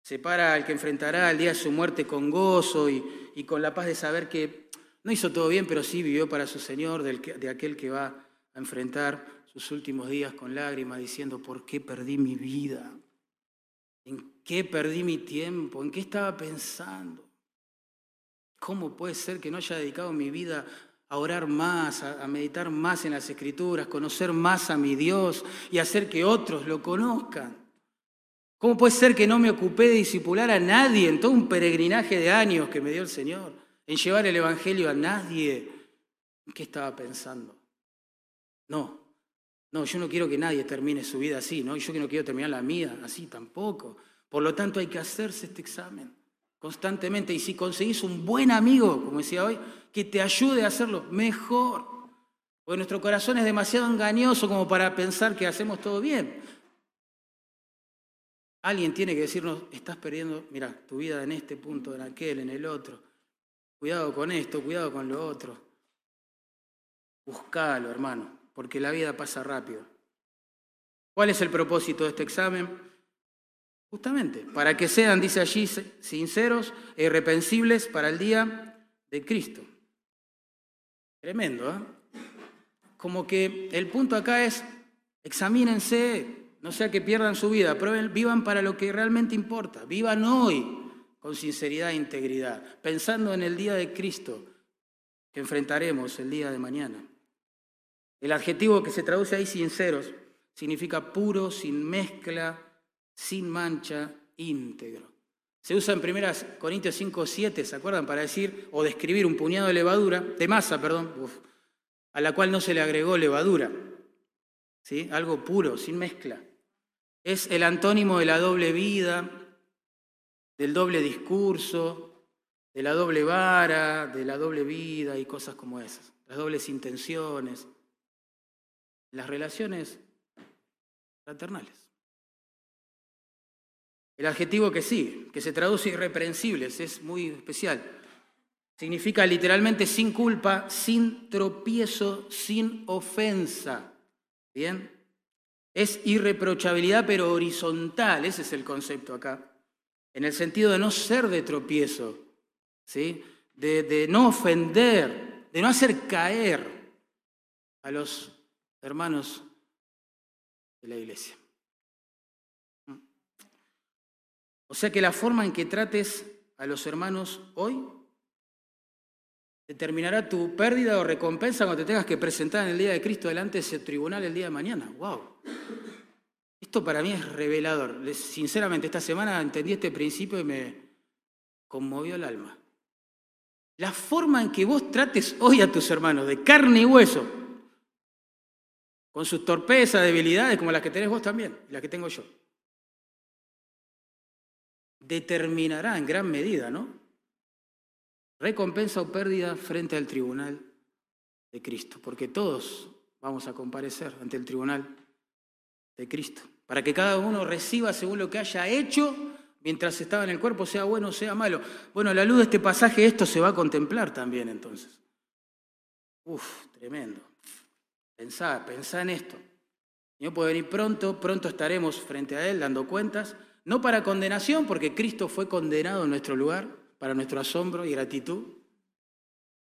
Separa al que enfrentará el día de su muerte con gozo y, con la paz de saber que no hizo todo bien, pero sí vivió para su Señor, de aquel que va a enfrentar sus últimos días con lágrimas, diciendo, ¿por qué perdí mi vida? ¿En qué perdí mi tiempo? ¿En qué estaba pensando? ¿Cómo puede ser que no haya dedicado mi vida a orar más, a, meditar más en las escrituras, conocer más a mi Dios y hacer que otros lo conozcan. ¿Cómo puede ser que no me ocupé de disipular a nadie en todo un peregrinaje de años que me dio el Señor, en llevar el Evangelio a nadie? ¿En qué estaba pensando? No, no, yo no quiero que nadie termine su vida así, ¿no? Yo que no quiero terminar la mía así tampoco. Por lo tanto, hay que hacerse este examen constantemente. Y si conseguís un buen amigo, como decía hoy, que te ayude a hacerlo mejor. Porque nuestro corazón es demasiado engañoso como para pensar que hacemos todo bien. Alguien tiene que decirnos, estás perdiendo, mira, tu vida en este punto, en aquel, en el otro. Cuidado con esto, cuidado con lo otro. Buscalo, hermano, porque la vida pasa rápido. ¿Cuál es el propósito de este examen? Justamente, para que sean, dice allí, sinceros e irrepensibles para el día de Cristo. Tremendo, ¿eh? Como que el punto acá es, examínense, no sea que pierdan su vida, prueben, vivan para lo que realmente importa, vivan hoy con sinceridad e integridad, pensando en el día de Cristo que enfrentaremos el día de mañana. El adjetivo que se traduce ahí, sinceros, significa puro, sin mezcla, sin mancha, íntegro. Se usa en 1 Corintios 5, 7, ¿se acuerdan? Para decir o describir un puñado de levadura, de masa, perdón, a la cual no se le agregó levadura. ¿Sí? Algo puro, sin mezcla. Es el antónimo de la doble vida, del doble discurso, de la doble vara, de la doble vida y cosas como esas. Las dobles intenciones, las relaciones fraternales. El adjetivo que sí, que se traduce irreprensibles, es muy especial. Significa literalmente sin culpa, sin tropiezo, sin ofensa. ¿Bien? Es irreprochabilidad pero horizontal, ese es el concepto acá. En el sentido de no ser de tropiezo, ¿sí? de, de no ofender, de no hacer caer a los hermanos de la iglesia. O sea que la forma en que trates a los hermanos hoy determinará tu pérdida o recompensa cuando te tengas que presentar en el día de Cristo delante de ese tribunal el día de mañana. ¡Wow! Esto para mí es revelador. Sinceramente, esta semana entendí este principio y me conmovió el alma. La forma en que vos trates hoy a tus hermanos, de carne y hueso, con sus torpezas, debilidades, como las que tenés vos también, las que tengo yo determinará en gran medida, ¿no? Recompensa o pérdida frente al tribunal de Cristo, porque todos vamos a comparecer ante el tribunal de Cristo, para que cada uno reciba según lo que haya hecho mientras estaba en el cuerpo, sea bueno o sea malo. Bueno, a la luz de este pasaje esto se va a contemplar también entonces. Uf, tremendo. Pensá, pensá en esto. Señor puede venir pronto, pronto estaremos frente a Él dando cuentas, no para condenación, porque Cristo fue condenado en nuestro lugar, para nuestro asombro y gratitud,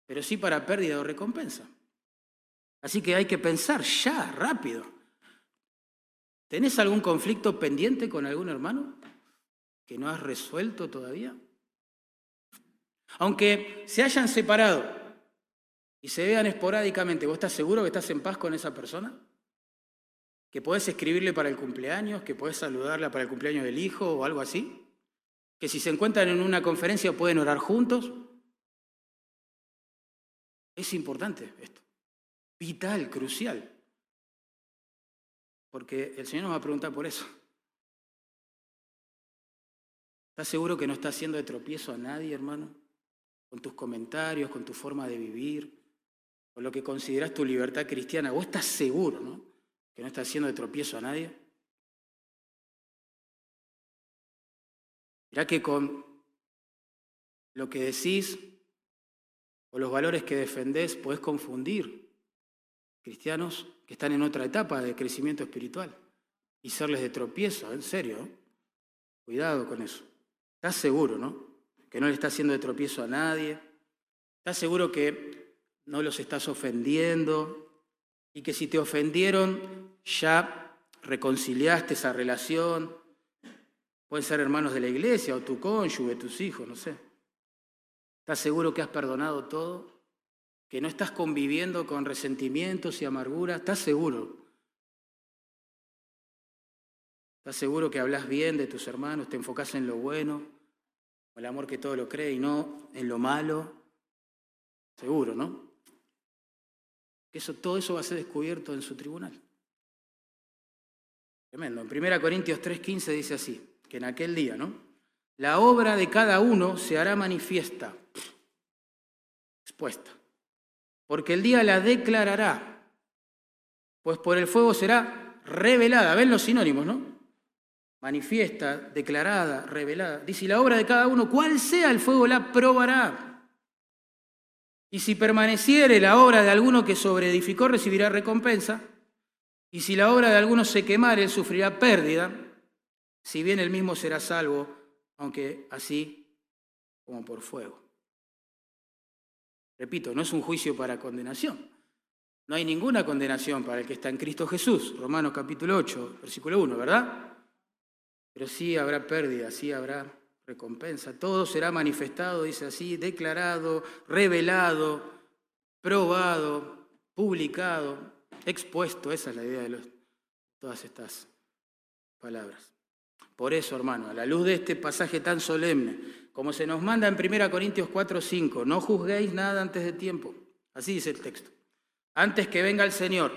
pero sí para pérdida o recompensa. Así que hay que pensar ya, rápido. ¿Tenés algún conflicto pendiente con algún hermano que no has resuelto todavía? Aunque se hayan separado y se vean esporádicamente, ¿vos estás seguro que estás en paz con esa persona? ¿Que podés escribirle para el cumpleaños? ¿Que podés saludarla para el cumpleaños del hijo o algo así? ¿Que si se encuentran en una conferencia pueden orar juntos? Es importante esto, vital, crucial. Porque el Señor nos va a preguntar por eso. ¿Estás seguro que no estás haciendo de tropiezo a nadie, hermano? Con tus comentarios, con tu forma de vivir, con lo que consideras tu libertad cristiana. ¿Vos estás seguro, no? Que no estás haciendo de tropiezo a nadie. Mirá que con lo que decís o los valores que defendés podés confundir cristianos que están en otra etapa de crecimiento espiritual y serles de tropiezo, en serio. Cuidado con eso. ¿Estás seguro, no? Que no le estás haciendo de tropiezo a nadie. ¿Estás seguro que no los estás ofendiendo? Y que si te ofendieron, ya reconciliaste esa relación. Pueden ser hermanos de la iglesia o tu cónyuge, tus hijos, no sé. ¿Estás seguro que has perdonado todo? ¿Que no estás conviviendo con resentimientos y amarguras? ¿Estás seguro? ¿Estás seguro que hablas bien de tus hermanos, te enfocas en lo bueno, el amor que todo lo cree y no en lo malo? Seguro, ¿no? Eso, todo eso va a ser descubierto en su tribunal. En 1 Corintios 3:15 dice así, que en aquel día, ¿no? La obra de cada uno se hará manifiesta expuesta, porque el día la declarará, pues por el fuego será revelada. Ven los sinónimos, ¿no? Manifiesta, declarada, revelada. Dice, la obra de cada uno, cual sea el fuego, la probará. Y si permaneciere la obra de alguno que sobreedificó, recibirá recompensa. Y si la obra de alguno se quemare, él sufrirá pérdida, si bien él mismo será salvo, aunque así como por fuego. Repito, no es un juicio para condenación. No hay ninguna condenación para el que está en Cristo Jesús. Romanos capítulo 8, versículo 1, ¿verdad? Pero sí habrá pérdida, sí habrá recompensa. Todo será manifestado, dice así, declarado, revelado, probado, publicado, expuesto. Esa es la idea de todas estas palabras. Por eso, hermano, a la luz de este pasaje tan solemne, como se nos manda en 1 Corintios 4, 5, no juzguéis nada antes de tiempo. Así dice el texto. Antes que venga el Señor,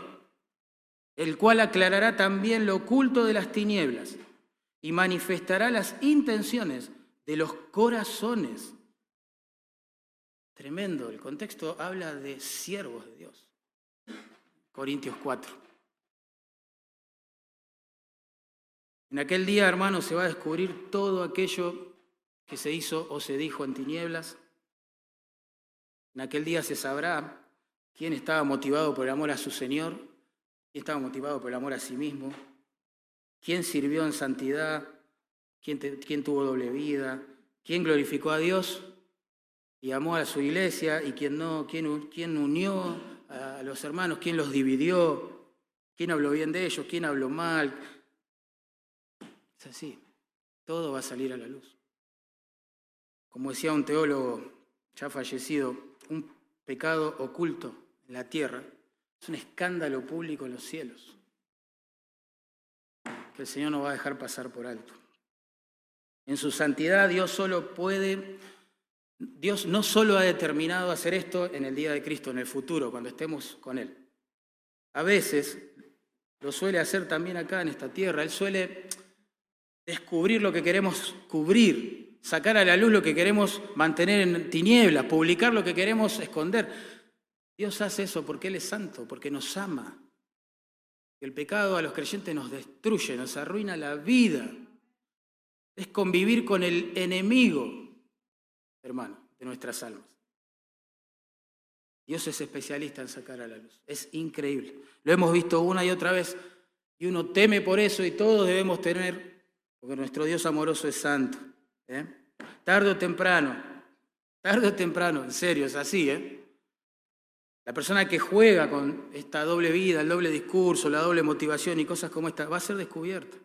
el cual aclarará también lo oculto de las tinieblas y manifestará las intenciones de los corazones. Tremendo, el contexto habla de siervos de Dios. Corintios 4. En aquel día, hermano, se va a descubrir todo aquello que se hizo o se dijo en tinieblas. En aquel día se sabrá quién estaba motivado por el amor a su Señor, quién estaba motivado por el amor a sí mismo, quién sirvió en santidad, quién, quién tuvo doble vida, quién glorificó a Dios y amó a su iglesia y quién no, quién, quién unió a los hermanos, quién los dividió, quién habló bien de ellos, quién habló mal. Es así, todo va a salir a la luz. Como decía un teólogo ya fallecido, un pecado oculto en la tierra es un escándalo público en los cielos que el Señor no va a dejar pasar por alto. En su santidad Dios solo puede, Dios no solo ha determinado hacer esto en el día de Cristo, en el futuro, cuando estemos con Él. A veces lo suele hacer también acá en esta tierra. Él suele descubrir lo que queremos cubrir sacar a la luz lo que queremos mantener en tinieblas, publicar lo que queremos esconder. Dios hace eso porque Él es santo, porque nos ama. El pecado a los creyentes nos destruye, nos arruina la vida. Es convivir con el enemigo, hermano, de nuestras almas. Dios es especialista en sacar a la luz. Es increíble. Lo hemos visto una y otra vez Y uno teme por eso y todos debemos tener, porque nuestro Dios amoroso es santo. ¿eh? Tarde o temprano, tarde o temprano, en serio, es así. ¿eh? La persona que juega con esta doble vida, el doble discurso, la doble motivación y cosas como esta, va a ser descubierta.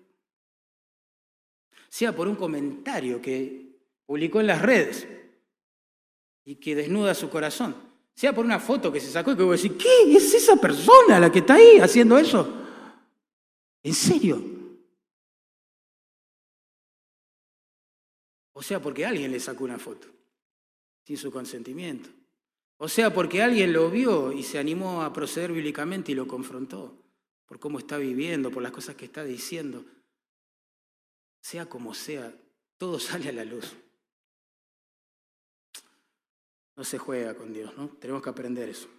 Sea por un comentario que publicó en las redes y que desnuda su corazón, sea por una foto que se sacó y que voy a decir, ¿qué es esa persona la que está ahí haciendo eso? ¿En serio? O sea, porque alguien le sacó una foto sin su consentimiento. O sea, porque alguien lo vio y se animó a proceder bíblicamente y lo confrontó por cómo está viviendo, por las cosas que está diciendo. Sea como sea, todo sale a la luz. No se juega con Dios, ¿no? Tenemos que aprender eso.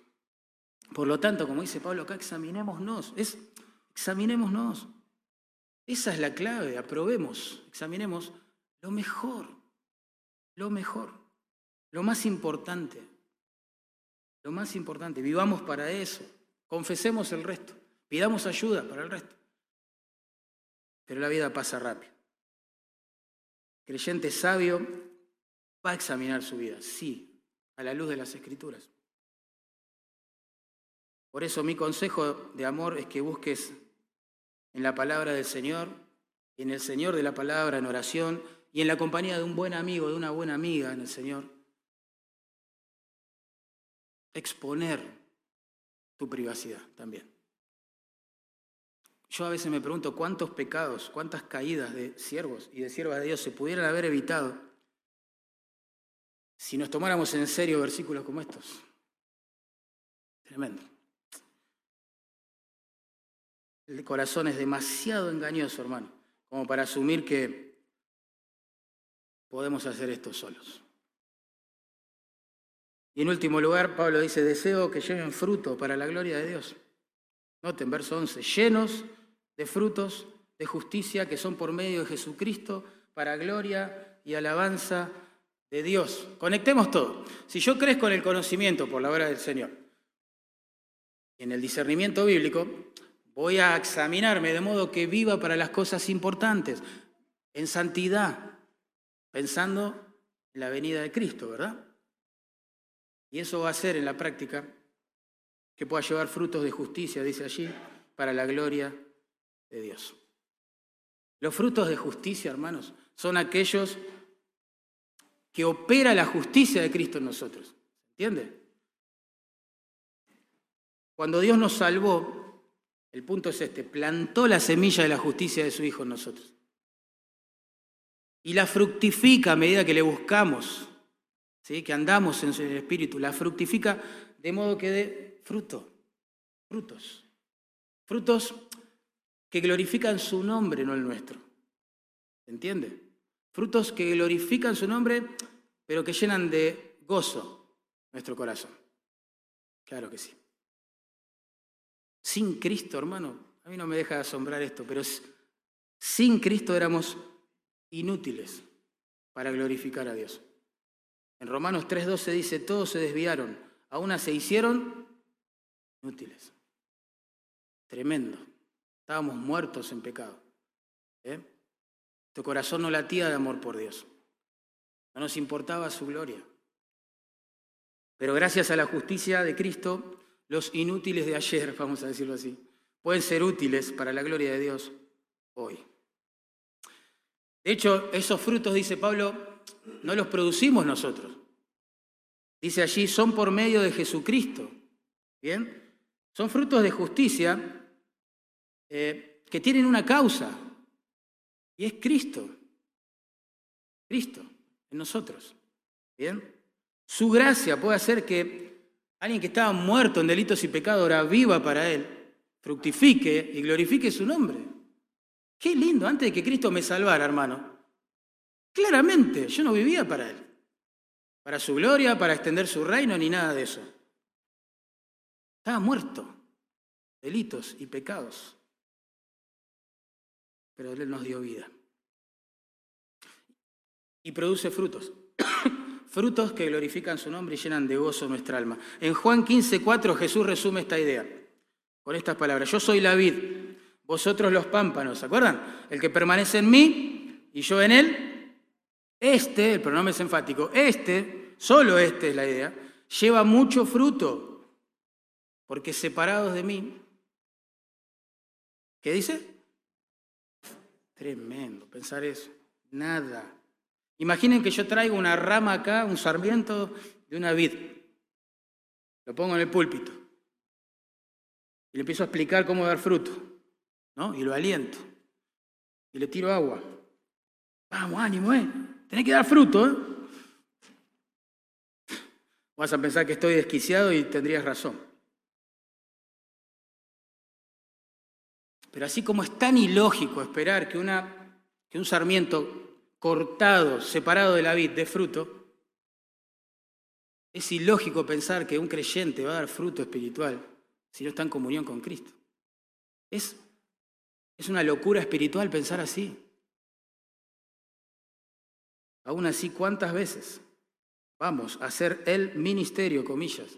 Por lo tanto, como dice Pablo acá, examinémonos. Es Examinémonos. Esa es la clave, aprobemos, examinemos lo mejor, lo mejor, lo más importante, lo más importante, vivamos para eso, confesemos el resto, pidamos ayuda para el resto. Pero la vida pasa rápido. Creyente sabio va a examinar su vida, sí, a la luz de las escrituras. Por eso mi consejo de amor es que busques en la palabra del Señor, en el Señor de la palabra, en oración y en la compañía de un buen amigo, de una buena amiga en el Señor. Exponer tu privacidad también. Yo a veces me pregunto cuántos pecados, cuántas caídas de siervos y de siervas de Dios se pudieran haber evitado si nos tomáramos en serio versículos como estos. Tremendo. El corazón es demasiado engañoso, hermano, como para asumir que podemos hacer esto solos. Y en último lugar, Pablo dice, deseo que lleven fruto para la gloria de Dios. Noten, verso 11, llenos de frutos de justicia que son por medio de Jesucristo para gloria y alabanza de Dios. Conectemos todo. Si yo crezco en el conocimiento por la obra del Señor, en el discernimiento bíblico, Voy a examinarme de modo que viva para las cosas importantes, en santidad, pensando en la venida de Cristo, ¿verdad? Y eso va a ser en la práctica que pueda llevar frutos de justicia, dice allí, para la gloria de Dios. Los frutos de justicia, hermanos, son aquellos que opera la justicia de Cristo en nosotros. ¿Entiende? Cuando Dios nos salvó, el punto es este, plantó la semilla de la justicia de su Hijo en nosotros. Y la fructifica a medida que le buscamos, ¿sí? que andamos en el Espíritu, la fructifica de modo que dé fruto, frutos, frutos que glorifican su nombre, no el nuestro. ¿Entiende? Frutos que glorifican su nombre, pero que llenan de gozo nuestro corazón. Claro que sí. Sin Cristo, hermano, a mí no me deja de asombrar esto, pero sin Cristo éramos inútiles para glorificar a Dios. En Romanos 3.12 dice, todos se desviaron, a una se hicieron inútiles. Tremendo. Estábamos muertos en pecado. ¿eh? Tu corazón no latía de amor por Dios. No nos importaba su gloria. Pero gracias a la justicia de Cristo, los inútiles de ayer, vamos a decirlo así, pueden ser útiles para la gloria de Dios hoy. De hecho, esos frutos, dice Pablo, no los producimos nosotros. Dice allí, son por medio de Jesucristo. ¿Bien? Son frutos de justicia eh, que tienen una causa, y es Cristo. Cristo en nosotros. ¿Bien? Su gracia puede hacer que Alguien que estaba muerto en delitos y pecados ahora viva para Él, fructifique y glorifique su nombre. Qué lindo, antes de que Cristo me salvara, hermano. Claramente, yo no vivía para Él, para su gloria, para extender su reino, ni nada de eso. Estaba muerto, delitos y pecados. Pero Él nos dio vida. Y produce frutos frutos que glorifican su nombre y llenan de gozo nuestra alma. En Juan 15, 4 Jesús resume esta idea con estas palabras. Yo soy la vid, vosotros los pámpanos, ¿se acuerdan? El que permanece en mí y yo en él, este, el pronombre es enfático, este, solo este es la idea, lleva mucho fruto, porque separados de mí, ¿qué dice? Tremendo pensar eso, nada. Imaginen que yo traigo una rama acá, un sarmiento de una vid, lo pongo en el púlpito y le empiezo a explicar cómo dar fruto. ¿no? Y lo aliento. Y le tiro agua. Vamos, ánimo, ¿eh? Tenés que dar fruto, ¿eh? Vas a pensar que estoy desquiciado y tendrías razón. Pero así como es tan ilógico esperar que, un sarmiento cortado, separado de la vid, dé fruto, es ilógico pensar que un creyente va a dar fruto espiritual si no está en comunión con Cristo. Es es una locura espiritual pensar así. Aún así, ¿cuántas veces vamos a hacer el ministerio, comillas,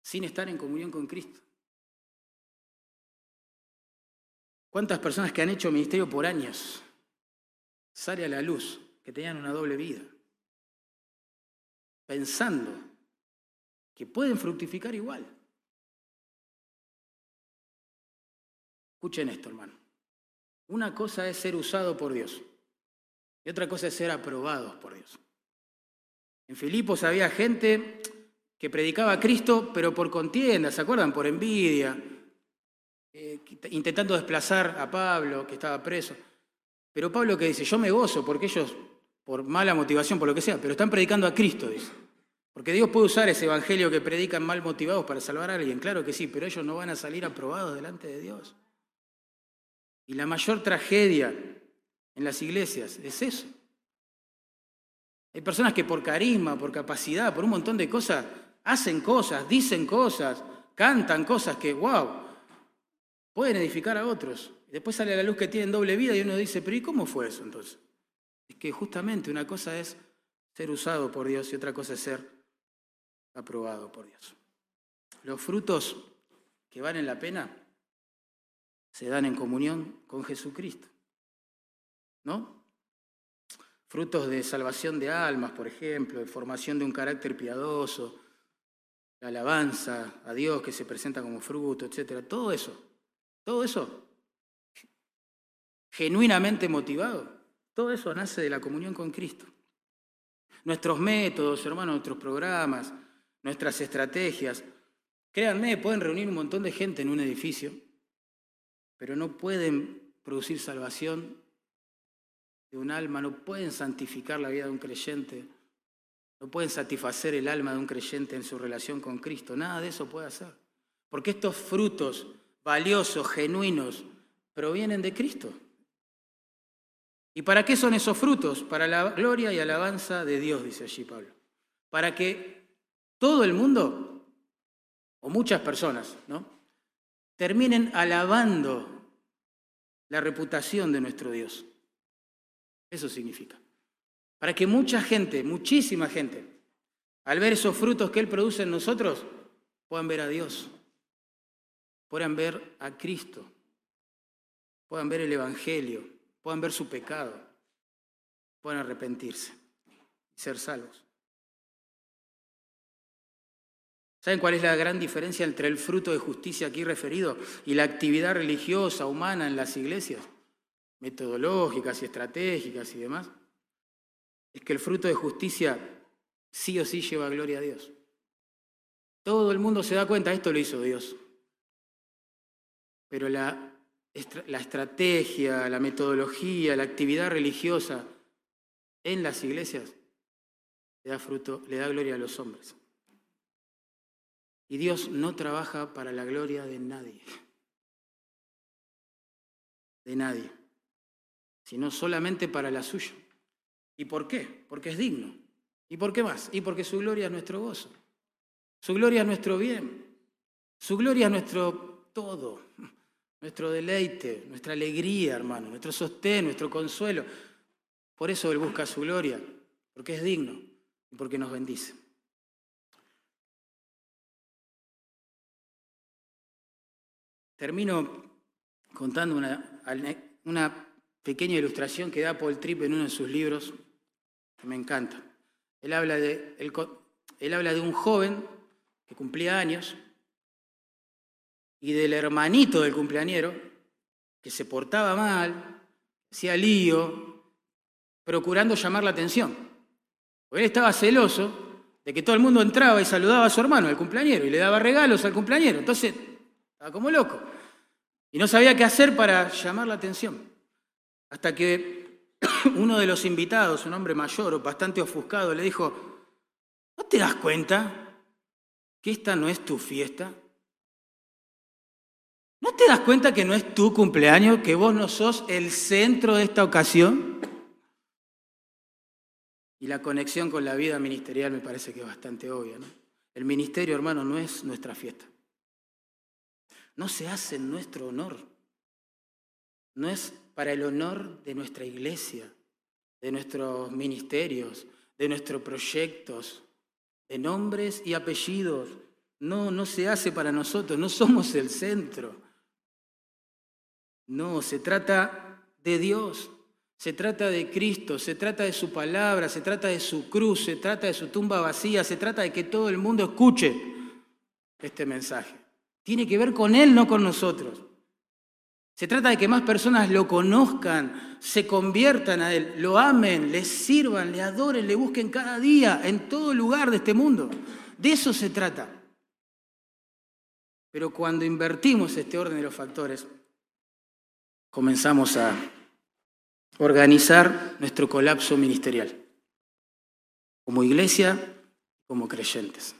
sin estar en comunión con Cristo? ¿Cuántas personas que han hecho ministerio por años sale a la luz que tenían una doble vida? Pensando que pueden fructificar igual. Escuchen esto, hermano. Una cosa es ser usado por Dios y otra cosa es ser aprobados por Dios. En Filipos había gente que predicaba a Cristo, pero por contienda, ¿se acuerdan? Por envidia, eh, intentando desplazar a Pablo, que estaba preso. Pero Pablo que dice, yo me gozo porque ellos, por mala motivación, por lo que sea, pero están predicando a Cristo, dice. Porque Dios puede usar ese evangelio que predican mal motivados para salvar a alguien, claro que sí, pero ellos no van a salir aprobados delante de Dios. Y la mayor tragedia en las iglesias es eso. Hay personas que por carisma, por capacidad, por un montón de cosas, hacen cosas, dicen cosas, cantan cosas que, wow, pueden edificar a otros. Después sale a la luz que tienen doble vida y uno dice, pero ¿y cómo fue eso entonces? Es que justamente una cosa es ser usado por Dios y otra cosa es ser aprobado por Dios. Los frutos que valen la pena se dan en comunión con Jesucristo. ¿No? Frutos de salvación de almas, por ejemplo, de formación de un carácter piadoso, la alabanza a Dios que se presenta como fruto, etc. Todo eso, todo eso, genuinamente motivado, todo eso nace de la comunión con Cristo. Nuestros métodos, hermanos, nuestros programas, nuestras estrategias, créanme, pueden reunir un montón de gente en un edificio, pero no pueden producir salvación de un alma, no pueden santificar la vida de un creyente, no pueden satisfacer el alma de un creyente en su relación con Cristo, nada de eso puede hacer. Porque estos frutos valiosos, genuinos, provienen de Cristo. ¿Y para qué son esos frutos? Para la gloria y alabanza de Dios, dice allí Pablo. Para que todo el mundo, o muchas personas, ¿no? terminen alabando la reputación de nuestro Dios. Eso significa. Para que mucha gente, muchísima gente, al ver esos frutos que Él produce en nosotros, puedan ver a Dios, puedan ver a Cristo, puedan ver el Evangelio, puedan ver su pecado, puedan arrepentirse y ser salvos. ¿Saben cuál es la gran diferencia entre el fruto de justicia aquí referido y la actividad religiosa, humana en las iglesias? Metodológicas y estratégicas y demás. Es que el fruto de justicia sí o sí lleva gloria a Dios. Todo el mundo se da cuenta, esto lo hizo Dios. Pero la, estrategia, la metodología, la actividad religiosa en las iglesias le da fruto, le da gloria a los hombres. Y Dios no trabaja para la gloria de nadie. De nadie. Sino solamente para la suya. ¿Y por qué? Porque es digno. ¿Y por qué más? Y porque su gloria es nuestro gozo. Su gloria es nuestro bien. Su gloria es nuestro todo. Nuestro deleite, nuestra alegría, hermano. Nuestro sostén, nuestro consuelo. Por eso Él busca su gloria. Porque es digno y porque nos bendice. Termino contando una, pequeña ilustración que da Paul Tripp en uno de sus libros, que me encanta. Él habla de, él, habla de un joven que cumplía años y del hermanito del cumpleañero que se portaba mal, hacía lío, procurando llamar la atención. Porque él estaba celoso de que todo el mundo entraba y saludaba a su hermano, al cumpleañero, y le daba regalos al cumpleañero. Entonces, estaba como loco. Y no sabía qué hacer para llamar la atención. Hasta que uno de los invitados, un hombre mayor bastante ofuscado, le dijo, ¿no te das cuenta que esta no es tu fiesta? ¿No te das cuenta que no es tu cumpleaños, que vos no sos el centro de esta ocasión? Y la conexión con la vida ministerial me parece que es bastante obvia. ¿no? El ministerio, hermano, no es nuestra fiesta. No se hace en nuestro honor. No es para el honor de nuestra iglesia, de nuestros ministerios, de nuestros proyectos, de nombres y apellidos. No, no se hace para nosotros, no somos el centro. No, se trata de Dios, se trata de Cristo, se trata de su palabra, se trata de su cruz, se trata de su tumba vacía, se trata de que todo el mundo escuche este mensaje. Tiene que ver con Él, no con nosotros. Se trata de que más personas lo conozcan, se conviertan a Él, lo amen, le sirvan, le adoren, le busquen cada día, en todo lugar de este mundo. De eso se trata. Pero cuando invertimos este orden de los factores, comenzamos a organizar nuestro colapso ministerial, como iglesia, como creyentes.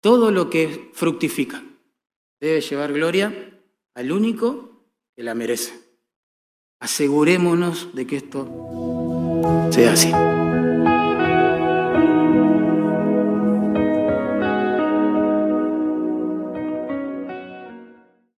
Todo lo que fructifica debe llevar gloria al único que la merece. Asegurémonos de que esto sea así.